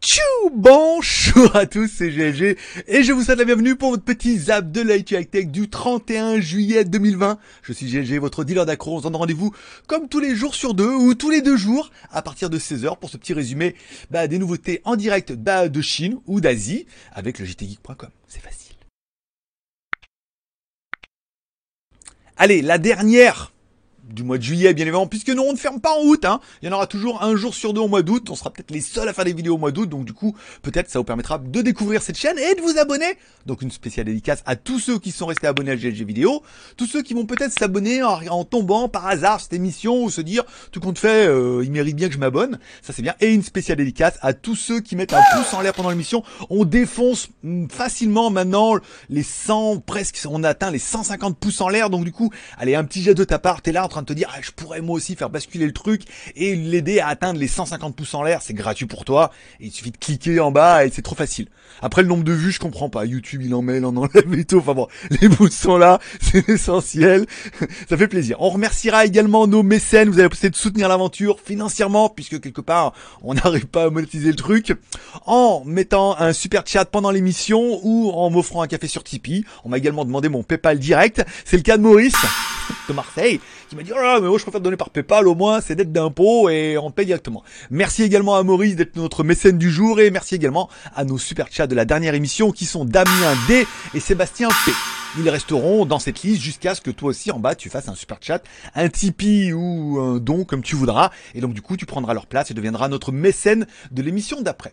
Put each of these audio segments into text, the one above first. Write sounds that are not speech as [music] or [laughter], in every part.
Tchou Bonjour à tous, c'est GLG et je vous souhaite la bienvenue pour votre petit zap de l'IT Tech du 31 juillet 2020. Je suis GLG, votre dealer d'accro. On se donne rendez-vous comme tous les jours sur deux ou tous les deux jours à partir de 16h pour ce petit résumé bah, des nouveautés en direct bah, de Chine ou d'Asie avec le jtgeek.com. C'est facile. Allez, la dernière du mois de juillet, bien évidemment, puisque nous, on ne ferme pas en août, hein. Il y en aura toujours un jour sur deux au mois d'août. On sera peut-être les seuls à faire des vidéos au mois d'août. Donc, du coup, peut-être ça vous permettra de découvrir cette chaîne et de vous abonner. Donc, une spéciale dédicace à tous ceux qui sont restés abonnés à GLG vidéo. Tous ceux qui vont peut-être s'abonner en, tombant par hasard cette émission ou se dire, tout compte fait, euh, il mérite bien que je m'abonne. Ça, c'est bien. Et une spéciale dédicace à tous ceux qui mettent un pouce en l'air pendant l'émission. On défonce mm, facilement maintenant les 100, presque, on a atteint les 150 pouces en l'air. Donc, du coup, allez, un petit jet de ta part. T'es là train de te dire, ah, je pourrais moi aussi faire basculer le truc et l'aider à atteindre les 150 pouces en l'air. C'est gratuit pour toi. il suffit de cliquer en bas et c'est trop facile. Après, le nombre de vues, je comprends pas. YouTube, il en met, il en enlève et tout. Enfin bon, [laughs] les sont là. [laughs] C'est essentiel. [laughs] Ça fait plaisir. On remerciera également nos mécènes. Vous allez possibilité de soutenir l'aventure financièrement puisque quelque part, on n'arrive pas à monétiser le truc en mettant un super chat pendant l'émission ou en m'offrant un café sur Tipeee. On m'a également demandé mon PayPal direct. C'est le cas de Maurice de Marseille qui m'a là, mais moi je préfère donner par PayPal au moins c'est dette d'impôt et on paye directement. Merci également à Maurice d'être notre mécène du jour et merci également à nos super chats de la dernière émission qui sont Damien D et Sébastien P. Ils resteront dans cette liste jusqu'à ce que toi aussi en bas tu fasses un super chat, un Tipeee ou un don comme tu voudras et donc du coup tu prendras leur place et deviendras notre mécène de l'émission d'après.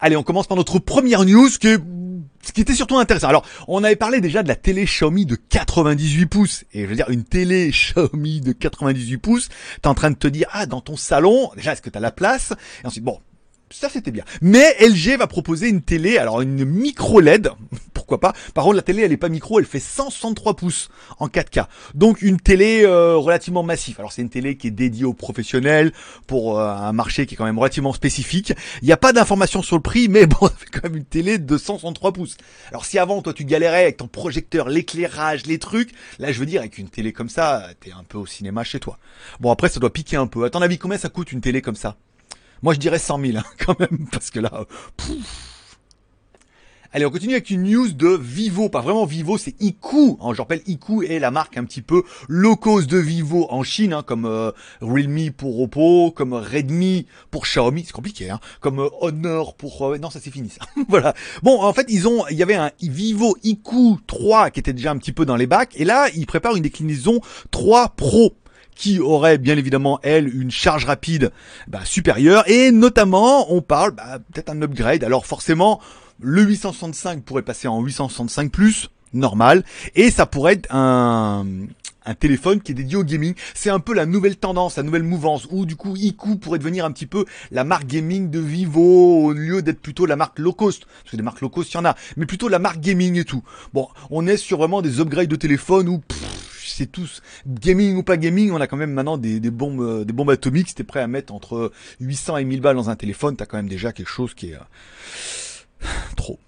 Allez, on commence par notre première news qui est ce qui était surtout intéressant. Alors, on avait parlé déjà de la télé Xiaomi de 98 pouces. Et je veux dire, une télé Xiaomi de 98 pouces, t'es en train de te dire, ah, dans ton salon, déjà, est-ce que t'as la place? Et ensuite, bon, ça c'était bien. Mais LG va proposer une télé, alors une micro LED, [laughs] pourquoi pas. Par contre la télé elle est pas micro, elle fait 163 pouces en 4K. Donc une télé euh, relativement massive. Alors c'est une télé qui est dédiée aux professionnels pour euh, un marché qui est quand même relativement spécifique. Il n'y a pas d'informations sur le prix, mais [laughs] bon, ça fait quand même une télé de 163 pouces. Alors si avant toi tu galérais avec ton projecteur, l'éclairage, les trucs, là je veux dire avec une télé comme ça, t'es un peu au cinéma chez toi. Bon après ça doit piquer un peu. À ton avis combien ça coûte une télé comme ça? Moi, je dirais 100 000, hein, [laughs] quand même, parce que là, Allez, on continue avec une news de Vivo, pas vraiment Vivo, c'est Iku. Hein, je rappelle, Iku est la marque un petit peu low de Vivo en Chine, hein, comme euh, Realme pour Oppo, comme Redmi pour Xiaomi, c'est compliqué, hein, comme euh, Honor pour... Euh, non, ça c'est fini ça. [laughs] voilà. Bon, en fait, ils ont, il y avait un Vivo Iku 3 qui était déjà un petit peu dans les bacs, et là, ils préparent une déclinaison 3 Pro qui aurait bien évidemment elle une charge rapide bah, supérieure et notamment on parle bah, peut-être un upgrade. Alors forcément le 865 pourrait passer en 865 plus normal et ça pourrait être un un téléphone qui est dédié au gaming. C'est un peu la nouvelle tendance, la nouvelle mouvance, où du coup Iku pourrait devenir un petit peu la marque gaming de Vivo, au lieu d'être plutôt la marque low cost. Parce que des marques low cost, il y en a, mais plutôt la marque gaming et tout. Bon, on est sur vraiment des upgrades de téléphone où c'est tous gaming ou pas gaming, on a quand même maintenant des, bombes, euh, des bombes atomiques. Si t'es prêt à mettre entre 800 et 1000 balles dans un téléphone, t'as quand même déjà quelque chose qui est euh, trop.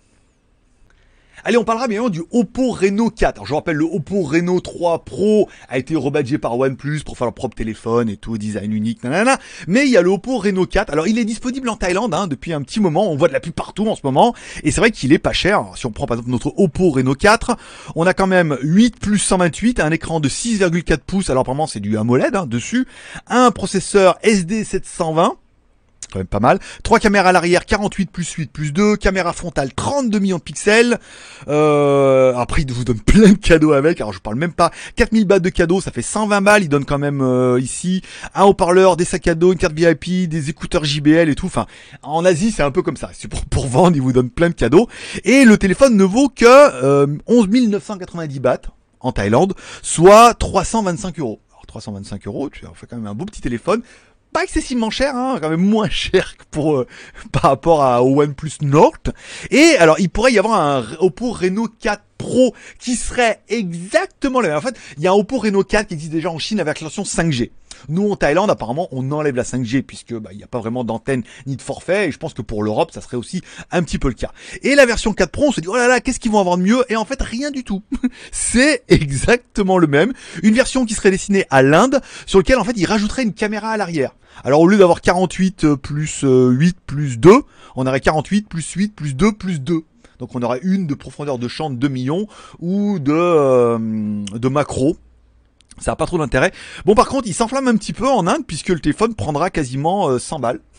Allez, on parlera bien du Oppo Reno 4. Alors, je vous rappelle, le Oppo Reno 3 Pro a été rebadgé par OnePlus pour faire leur propre téléphone et tout, design unique, nanana. Mais il y a le Oppo Reno 4. Alors, il est disponible en Thaïlande hein, depuis un petit moment. On voit de la pub partout en ce moment. Et c'est vrai qu'il est pas cher. Si on prend par exemple notre Oppo Reno 4, on a quand même 8 plus 128, un écran de 6,4 pouces. Alors, apparemment, c'est du AMOLED hein, dessus. Un processeur SD720 c'est quand même pas mal. 3 caméras à l'arrière, 48 plus 8 plus 2, caméra frontale 32 millions de pixels. Euh, après, il vous donne [laughs] plein de cadeaux avec. Alors, je parle même pas 4000 balles de cadeaux, ça fait 120 balles. Il donne quand même euh, ici un haut-parleur, des sacs à dos, une carte VIP, des écouteurs JBL et tout. Enfin, en Asie, c'est un peu comme ça. C'est pour, pour vendre, il vous donne plein de cadeaux. Et le téléphone ne vaut que euh, 11 990 bahts en Thaïlande, soit 325 euros. Alors 325 euros, tu as fait quand même un beau petit téléphone pas excessivement cher, hein, quand même moins cher que pour euh, [laughs] par rapport à, OnePlus Nord. Et alors, il pourrait y avoir un Oppo Reno 4 Pro qui serait exactement le même. En fait, il y a un Oppo Reno 4 qui existe déjà en Chine avec la version 5G. Nous en Thaïlande, apparemment, on enlève la 5G puisque bah, il n'y a pas vraiment d'antenne ni de forfait. Et je pense que pour l'Europe, ça serait aussi un petit peu le cas. Et la version 4 Pro, on se dit oh là là, qu'est-ce qu'ils vont avoir de mieux? Et en fait, rien du tout. [laughs] C'est exactement le même. Une version qui serait destinée à l'Inde, sur lequel en fait, ils rajouteraient une caméra à l'arrière. Alors au lieu d'avoir 48 euh, plus 8 euh, plus 2, on aurait 48 plus 8 plus 2 plus 2. Donc on aurait une de profondeur de champ de 2 millions ou de, euh, de macro. Ça n'a pas trop d'intérêt. Bon par contre il s'enflamme un petit peu en Inde puisque le téléphone prendra quasiment 100 balles. [laughs]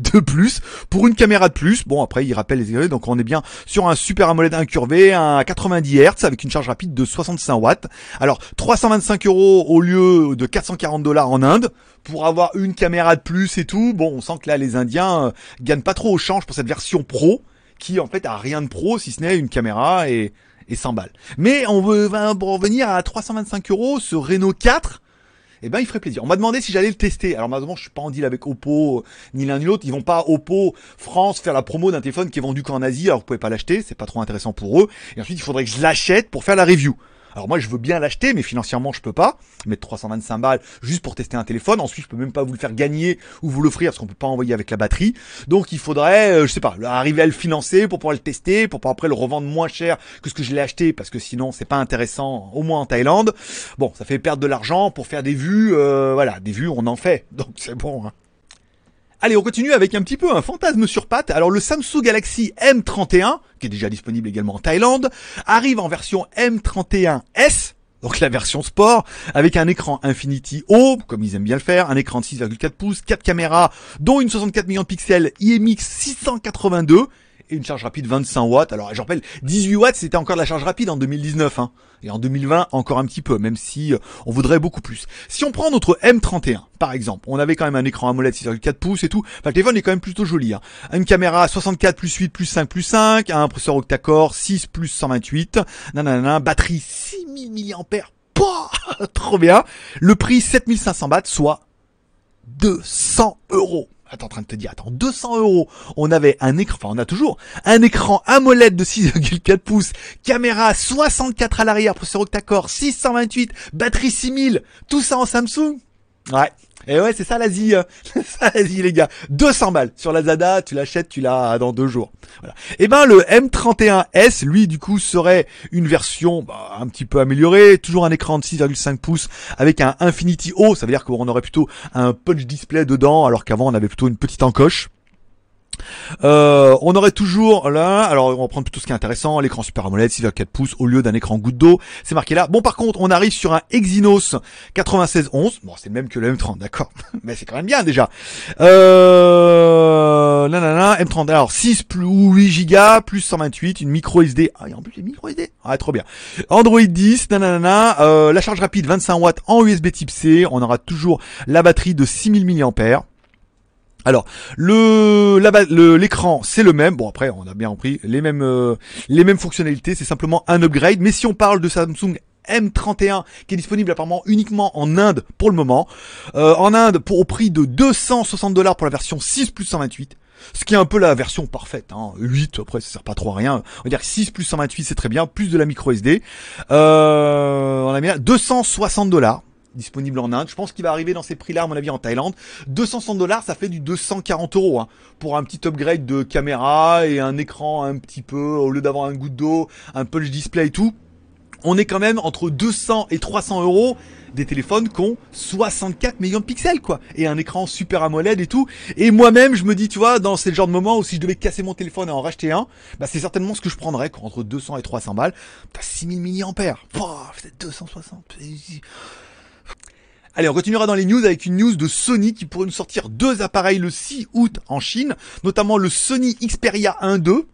de plus pour une caméra de plus. Bon après il rappelle les donc on est bien sur un super AMOLED incurvé, un 90 Hz avec une charge rapide de 65 watts. Alors 325 euros au lieu de 440 dollars en Inde pour avoir une caméra de plus et tout. Bon on sent que là les Indiens euh, gagnent pas trop au change pour cette version pro qui en fait a rien de pro si ce n'est une caméra et, et 100 balles. Mais on veut revenir à 325 euros ce Renault 4 eh ben il ferait plaisir. On m'a demandé si j'allais le tester. Alors malheureusement, je suis pas en deal avec Oppo euh, ni l'un ni l'autre. Ils vont pas Oppo France faire la promo d'un téléphone qui est vendu qu'en Asie. Alors vous pouvez pas l'acheter, c'est pas trop intéressant pour eux. Et ensuite, il faudrait que je l'achète pour faire la review. Alors moi je veux bien l'acheter mais financièrement je peux pas mettre 325 balles juste pour tester un téléphone. Ensuite je peux même pas vous le faire gagner ou vous l'offrir parce qu'on peut pas envoyer avec la batterie. Donc il faudrait euh, je sais pas arriver à le financer pour pouvoir le tester pour pouvoir après le revendre moins cher que ce que je l'ai acheté parce que sinon c'est pas intéressant au moins en Thaïlande. Bon ça fait perdre de l'argent pour faire des vues euh, voilà des vues on en fait [laughs] donc c'est bon. Hein. Allez, on continue avec un petit peu un fantasme sur patte. Alors le Samsung Galaxy M31, qui est déjà disponible également en Thaïlande, arrive en version M31S, donc la version sport, avec un écran Infinity O, comme ils aiment bien le faire, un écran de 6,4 pouces, 4 caméras, dont une 64 millions de pixels IMX 682, et une charge rapide 25 watts. Alors, je rappelle, 18 watts, c'était encore de la charge rapide en 2019. Hein. Et en 2020, encore un petit peu, même si euh, on voudrait beaucoup plus. Si on prend notre M31, par exemple, on avait quand même un écran AMOLED 6,4 pouces et tout. Enfin, le téléphone est quand même plutôt joli. Hein. Une caméra 64 plus 8 plus 5 plus 5, un processeur octa-core 6 plus 128, nanana, batterie 6000 mAh. [laughs] Trop bien. Le prix 7500 bahts, soit 200 euros. Attends, en train de te dire, attends, 200 euros. On avait un écran, enfin, on a toujours un écran AMOLED de 6,4 pouces, caméra 64 à l'arrière, processeur octa-core, 628, batterie 6000, tout ça en Samsung? Ouais, et ouais, c'est ça l'Asie, [laughs] l'Asie les gars. 200 balles sur la Zada, tu l'achètes, tu l'as dans deux jours. Voilà. Et eh ben le M31S, lui du coup serait une version bah, un petit peu améliorée, toujours un écran de 6,5 pouces avec un Infinity O, ça veut dire qu'on aurait plutôt un punch display dedans, alors qu'avant on avait plutôt une petite encoche. Euh, on aurait toujours là, alors on va prendre plutôt ce qui est intéressant, l'écran Super AMOLED 6,4 pouces au lieu d'un écran goutte d'eau, c'est marqué là. Bon par contre, on arrive sur un Exynos 9611, bon c'est le même que le M30, d'accord, [laughs] mais c'est quand même bien déjà. Euh, nanana, M30, alors 6 plus 8 Go plus 128, une micro SD, ah et en plus les micro SD, ah trop bien. Android 10, nanana, euh, la charge rapide 25 watts en USB Type C, on aura toujours la batterie de 6000 mAh. Alors le l'écran c'est le même. Bon après on a bien compris les mêmes euh, les mêmes fonctionnalités. C'est simplement un upgrade. Mais si on parle de Samsung M31 qui est disponible apparemment uniquement en Inde pour le moment. Euh, en Inde pour au prix de 260 dollars pour la version 6 plus 128. Ce qui est un peu la version parfaite. Hein. 8 après ça sert pas trop à rien. On va dire 6 plus 128 c'est très bien. Plus de la micro SD. Euh, on a mis là 260 dollars disponible en Inde. Je pense qu'il va arriver dans ces prix-là, à mon avis, en Thaïlande. 260 dollars, ça fait du 240 euros hein, pour un petit upgrade de caméra et un écran un petit peu, au lieu d'avoir un goutte d'eau, un punch display et tout. On est quand même entre 200 et 300 euros des téléphones qui ont 64 millions de pixels quoi et un écran super AMOLED et tout et moi-même je me dis tu vois dans ce genre de moment où si je devais casser mon téléphone et en racheter un bah c'est certainement ce que je prendrais quoi, entre 200 et 300 balles t'as 6000 mAh c'est 260 Allez, on continuera dans les news avec une news de Sony qui pourrait nous sortir deux appareils le 6 août en Chine, notamment le Sony Xperia 1.2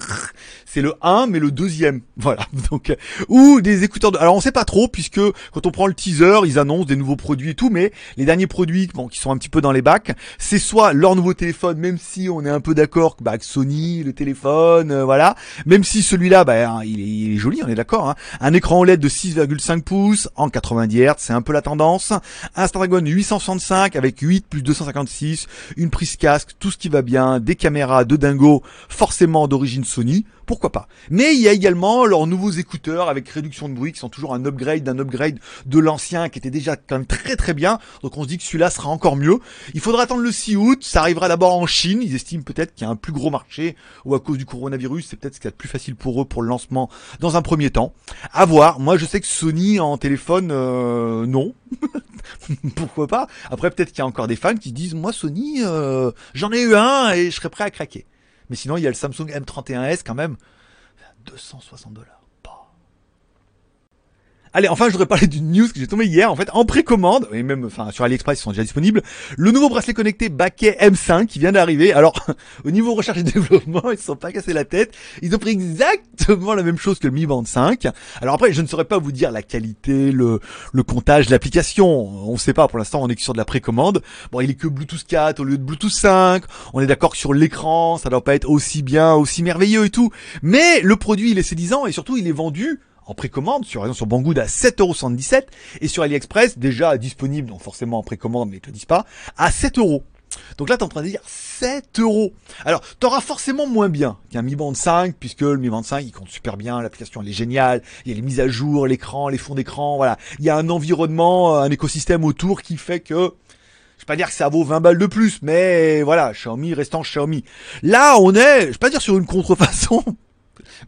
[laughs] c'est le 1 mais le deuxième. [laughs] Voilà. Donc euh, ou des écouteurs de alors on sait pas trop puisque quand on prend le teaser, ils annoncent des nouveaux produits et tout mais les derniers produits bon qui sont un petit peu dans les bacs, c'est soit leur nouveau téléphone même si on est un peu d'accord bah, Sony le téléphone euh, voilà, même si celui-là bah hein, il, est, joli, on est d'accord hein. Un écran OLED de 6,5 pouces en 90 Hz, c'est un peu la tendance. Un Snapdragon 865 avec 8 plus 256, une prise casque, tout ce qui va bien, des caméras de dingo forcément d'origine Sony, pourquoi pas. Mais il y a également leurs nouveaux écouteurs avec réduction de bruit qui sont toujours un upgrade d'un upgrade de l'ancien qui était déjà quand même très très bien. Donc on se dit que celui-là sera encore mieux. Il faudra attendre le 6 août, ça arrivera d'abord en Chine, ils estiment peut-être qu'il y a un plus gros marché ou à cause du coronavirus, c'est peut-être ce qui est plus facile pour eux pour le lancement dans un premier temps. À voir. Moi je sais que Sony en téléphone euh, non. [laughs] pourquoi pas Après peut-être qu'il y a encore des fans qui disent moi Sony euh, j'en ai eu un et je serais prêt à craquer. Mais sinon, il y a le Samsung M31s quand même. 260 dollars. Allez, enfin, je voudrais parler d'une news que j'ai tombée hier, en fait, en précommande, et même, enfin, sur AliExpress, ils sont déjà disponibles, le nouveau bracelet connecté Baquet M5 qui vient d'arriver. Alors, [laughs] au niveau recherche et développement, ils se sont pas cassés la tête. Ils ont pris exactement la même chose que le Mi Band 5. Alors après, je ne saurais pas vous dire la qualité, le, comptage, l'application. On ne sait pas, pour l'instant, on est sur de la précommande. Bon, il est que Bluetooth 4 au lieu de Bluetooth 5. On est d'accord sur l'écran, ça doit pas être aussi bien, aussi merveilleux et tout. Mais le produit, il est séduisant et surtout, il est vendu en précommande sur exemple sur Banggood à 7,77€ et sur AliExpress déjà disponible donc forcément en précommande mais ils te disent pas à 7 euros. Donc là, tu es en train de dire 7 euros. Alors, tu auras forcément moins bien qu'un Mi Band 5, puisque le Mi Band 5, il compte super bien, l'application, elle est géniale, il y a les mises à jour, l'écran, les fonds d'écran, voilà. Il y a un environnement, un écosystème autour qui fait que, je vais pas dire que ça vaut 20 balles de plus, mais voilà, Xiaomi restant Xiaomi. Là, on est, je vais pas dire sur une contrefaçon,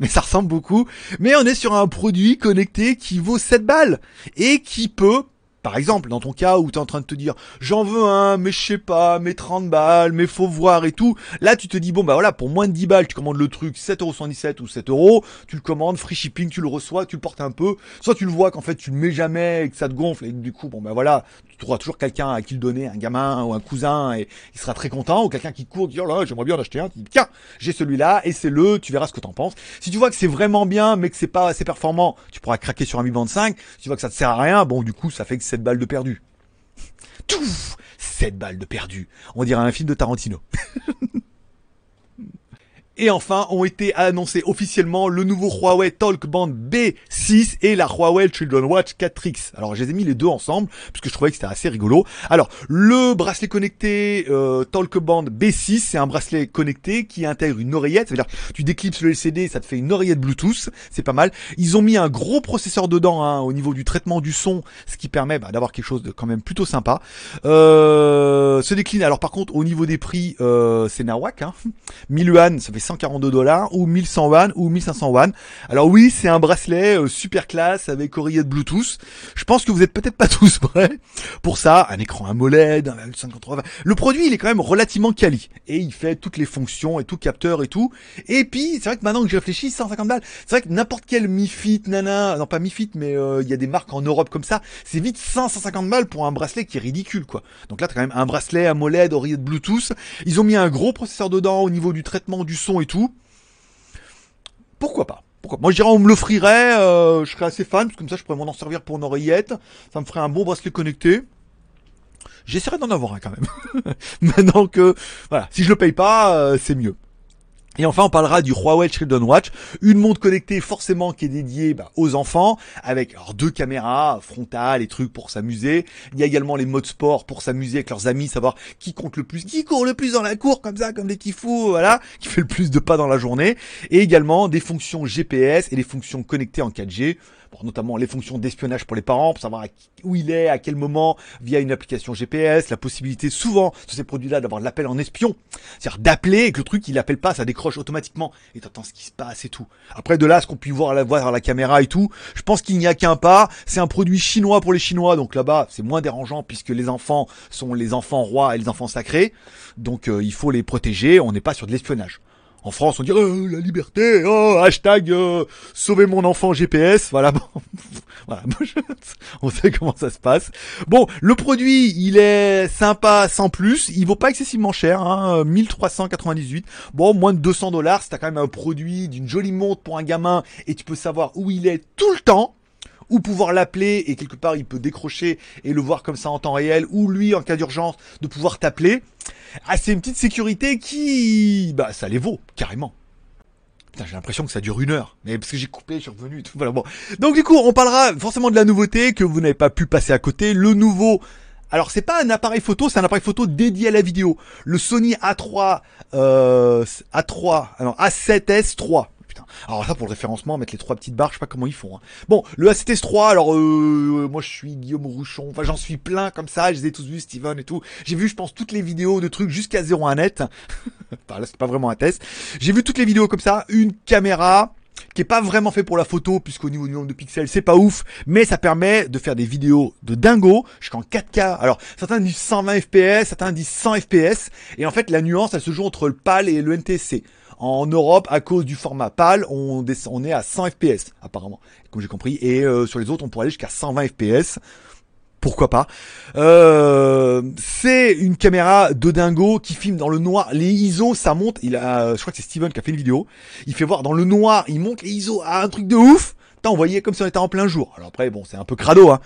mais ça ressemble beaucoup. Mais on est sur un produit connecté qui vaut 7 balles et qui peut par exemple, dans ton cas où tu es en train de te dire j'en veux un, mais je sais pas, mais 30 balles, mais faut voir et tout. Là, tu te dis bon bah voilà, pour moins de 10 balles, tu commandes le truc 7,77€ ou 7 euros, tu le commandes, free shipping, tu le reçois, tu le portes un peu. Soit tu le vois qu'en fait tu le mets jamais et que ça te gonfle et du coup bon bah voilà, tu trouveras toujours quelqu'un à qui le donner, un gamin ou un cousin et il sera très content ou quelqu'un qui court dit oh là j'aimerais bien en acheter un, tu dis tiens j'ai celui-là et c'est le, tu verras ce que t'en penses. Si tu vois que c'est vraiment bien mais que c'est pas assez performant, tu pourras craquer sur un Mi Band 5. Si tu vois que ça te sert à rien, bon du coup ça fait que 7 balles de perdu. Tout 7 balles de perdu. On dirait un film de Tarantino. [laughs] Et enfin, ont été annoncés officiellement le nouveau Huawei Talkband B6 et la Huawei Children Watch 4X. Alors, je les ai mis les deux ensemble, puisque je trouvais que c'était assez rigolo. Alors, le bracelet connecté euh, Talkband B6, c'est un bracelet connecté qui intègre une oreillette. C'est-à-dire, tu déclipses le LCD, ça te fait une oreillette Bluetooth. C'est pas mal. Ils ont mis un gros processeur dedans, hein, au niveau du traitement du son, ce qui permet bah, d'avoir quelque chose de quand même plutôt sympa. Euh, se décline. Alors, par contre, au niveau des prix, euh, c'est nawak. Hein. 1000 yuan, ça fait 142 dollars ou 1100 yuan ou 1500 yuan. Alors oui, c'est un bracelet euh, super classe avec oreillette Bluetooth. Je pense que vous êtes peut-être pas [laughs] tous prêts pour ça. Un écran AMOLED, un 580. Le produit, il est quand même relativement quali et il fait toutes les fonctions et tout capteur et tout. Et puis, c'est vrai que maintenant que j'ai réfléchi, 150 balles. C'est vrai que n'importe quel Mi Fit, nana, non pas Mi Fit, mais euh, il y a des marques en Europe comme ça. C'est vite 100, 150 balles pour un bracelet qui est ridicule, quoi. Donc là, t'as quand même un bracelet AMOLED, oreillette Bluetooth. Ils ont mis un gros processeur dedans au niveau du traitement du son et tout. Pourquoi pas? Pourquoi Moi je dirais on me l'offrirait, euh, je serais assez fan, parce comme ça je pourrais m'en servir pour une oreillette, ça me ferait un bon bracelet connecté. J'essaierai d'en avoir un quand même. [laughs] Maintenant que, voilà, si je le paye pas, euh, c'est mieux. Et enfin, on parlera du Huawei Children Watch, une montre connectée forcément qui est dédiée bah, aux enfants, avec alors, deux caméras frontales et trucs pour s'amuser. Il y a également les modes sport pour s'amuser avec leurs amis, savoir qui compte le plus, qui court le plus dans la cour, comme ça, comme des petits voilà, qui fait le plus de pas dans la journée. Et également des fonctions GPS et des fonctions connectées en 4G notamment les fonctions d'espionnage pour les parents, pour savoir où il est, à quel moment, via une application GPS, la possibilité souvent sur ces produits-là d'avoir l'appel en espion, c'est-à-dire d'appeler et que le truc il appelle pas, ça décroche automatiquement et t'entends ce qui se passe et tout. Après de là, ce qu'on peut voir à la voir à la caméra et tout, je pense qu'il n'y a qu'un pas. C'est un produit chinois pour les Chinois, donc là-bas c'est moins dérangeant puisque les enfants sont les enfants rois et les enfants sacrés, donc euh, il faut les protéger. On n'est pas sur de l'espionnage. En France, on dirait oh, la liberté, oh, hashtag euh, sauver mon enfant GPS. Voilà, bon, [laughs] voilà, [laughs] on sait comment ça se passe. Bon, le produit, il est sympa sans plus. Il vaut pas excessivement cher, hein, 1398. Bon, moins de 200 dollars. C'est quand même un produit d'une jolie montre pour un gamin et tu peux savoir où il est tout le temps ou pouvoir l'appeler et quelque part il peut décrocher et le voir comme ça en temps réel, ou lui en cas d'urgence de pouvoir t'appeler. Ah, c'est une petite sécurité qui, bah, ça les vaut, carrément. Putain, j'ai l'impression que ça dure une heure. Mais parce que j'ai coupé, je suis revenu tout. Voilà, bon. Donc, du coup, on parlera forcément de la nouveauté que vous n'avez pas pu passer à côté. Le nouveau Alors c'est pas un appareil photo, c'est un appareil photo dédié à la vidéo. Le Sony A3 euh, A3 alors A7S 3. Alors ça pour le référencement, mettre les trois petites barres, je sais pas comment ils font. hein. Bon, le A7S 3, alors euh, moi je suis Guillaume Rouchon, enfin j'en suis plein comme ça, je les ai tous vus, Steven et tout. J'ai vu je pense toutes les vidéos de trucs jusqu'à 01 net. [laughs] enfin là c'est pas vraiment un test. J'ai vu toutes les vidéos comme ça, une caméra, qui est pas vraiment fait pour la photo puisqu'au niveau du nombre de pixels c'est pas ouf mais ça permet de faire des vidéos de dingo jusqu'en 4K alors certains disent 120 fps certains disent 100 fps et en fait la nuance elle se joue entre le PAL et le NTSC en Europe, à cause du format PAL, on, on est à 100 fps apparemment, comme j'ai compris. Et euh, sur les autres, on pourrait aller jusqu'à 120 fps pourquoi pas. Euh, c'est une caméra de dingo qui filme dans le noir. Les ISO, ça monte. Il a, je crois que c'est Steven qui a fait une vidéo. Il fait voir dans le noir, il monte les ISO à un truc de ouf. On voyait comme si on était en plein jour. Alors après, bon, c'est un peu crado, hein.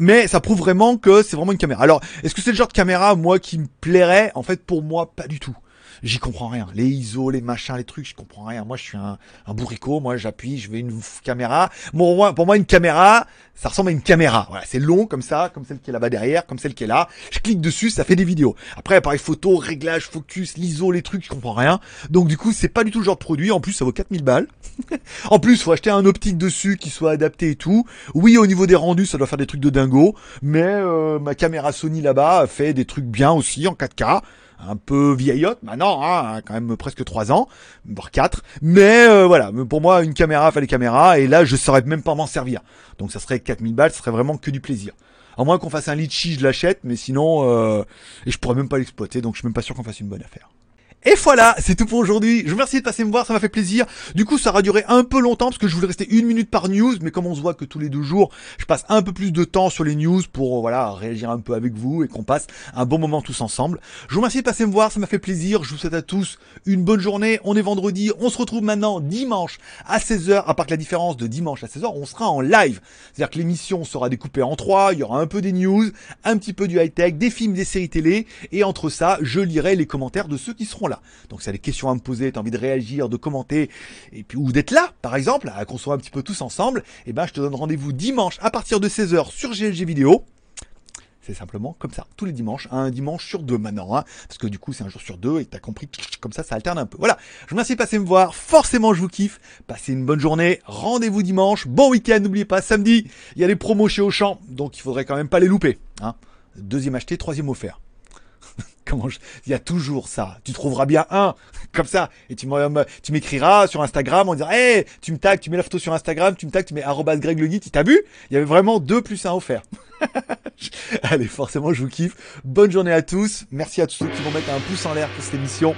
Mais ça prouve vraiment que c'est vraiment une caméra. Alors, est-ce que c'est le genre de caméra, moi, qui me plairait? En fait, pour moi, pas du tout j'y comprends rien. Les ISO, les machins, les trucs, je comprends rien. Moi, je suis un, un bourricot. Moi, j'appuie, je veux une caméra. Pour moi, une caméra, ça ressemble à une caméra. Voilà, c'est long comme ça, comme celle qui est là-bas derrière, comme celle qui est là. Je clique dessus, ça fait des vidéos. Après, appareil photo, réglage, focus, l'ISO, les trucs, je comprends rien. Donc, du coup, c'est pas du tout le genre de produit. En plus, ça vaut 4000 balles. [laughs] en plus, faut acheter un optique dessus qui soit adapté et tout. Oui, au niveau des rendus, ça doit faire des trucs de dingo. Mais euh, ma caméra Sony là-bas fait des trucs bien aussi en 4K un peu vieillotte maintenant, hein, quand même presque 3 ans, voire 4. Mais euh, voilà, pour moi, une caméra fallait caméra, et là, je saurais même pas m'en servir. Donc ça serait 4000 balles, ce serait vraiment que du plaisir. À moins qu'on fasse un litchi, je l'achète, mais sinon, euh, et je pourrais même pas l'exploiter, donc je suis même pas sûr qu'on fasse une bonne affaire. Et voilà, c'est tout pour aujourd'hui. Je vous remercie de passer me voir, ça m'a fait plaisir. Du coup, ça aura duré un peu longtemps parce que je voulais rester une minute par news, mais comme on se voit que tous les deux jours, je passe un peu plus de temps sur les news pour voilà réagir un peu avec vous et qu'on passe un bon moment tous ensemble. Je vous remercie de passer me voir, ça m'a fait plaisir. Je vous souhaite à tous une bonne journée. On est vendredi, on se retrouve maintenant dimanche à 16h. À part que la différence de dimanche à 16h, on sera en live. C'est-à-dire que l'émission sera découpée en trois. Il y aura un peu des news, un petit peu du high tech, des films, des séries télé, et entre ça, je lirai les commentaires de ceux qui seront là. Donc si tu as des questions à me poser, tu as envie de réagir, de commenter, et puis ou d'être là, par exemple, à qu'on soit un petit peu tous ensemble, et eh ben je te donne rendez-vous dimanche à partir de 16h sur GLG Vidéo. C'est simplement comme ça, tous les dimanches, un dimanche sur deux maintenant, hein, parce que du coup c'est un jour sur deux et t'as compris, comme ça ça alterne un peu. Voilà, je vous remercie de passer me voir, forcément je vous kiffe, passez une bonne journée, rendez-vous dimanche, bon week-end, n'oubliez pas, samedi, il y a les promos chez Auchan, donc il faudrait quand même pas les louper. Hein. Deuxième acheté, troisième offert. [laughs] Comment Il y a toujours ça. Tu trouveras bien un [laughs] comme ça et tu m'écriras sur Instagram en disant "Hey, tu me tags, tu mets la photo sur Instagram, tu me tags, tu mets @greg le t'as vu? Il y avait vraiment deux plus un offert. [laughs] Allez, forcément, je vous kiffe. Bonne journée à tous. Merci à tous ceux qui vont mettre un pouce en l'air pour cette émission.